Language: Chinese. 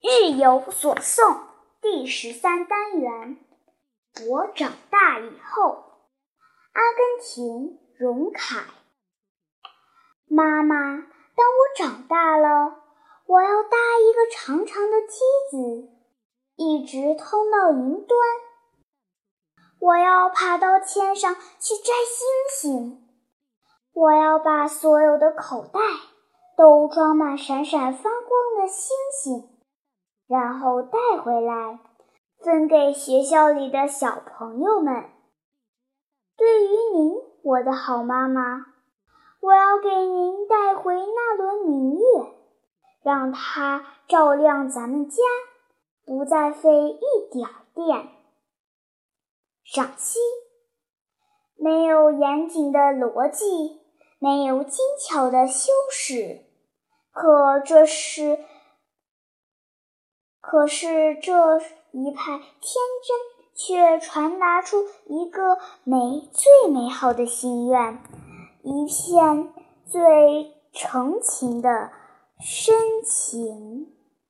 日有所诵第十三单元。我长大以后，阿根廷荣凯。妈妈，当我长大了，我要搭一个长长的梯子，一直通到云端。我要爬到天上去摘星星。我要把所有的口袋都装满闪闪发光的星星，然后带回来。分给学校里的小朋友们。对于您，我的好妈妈，我要给您带回那轮明月，让它照亮咱们家，不再费一点电。赏析：没有严谨的逻辑，没有精巧的修饰，可这是，可是这。一派天真，却传达出一个美最美好的心愿，一片最诚情的深情。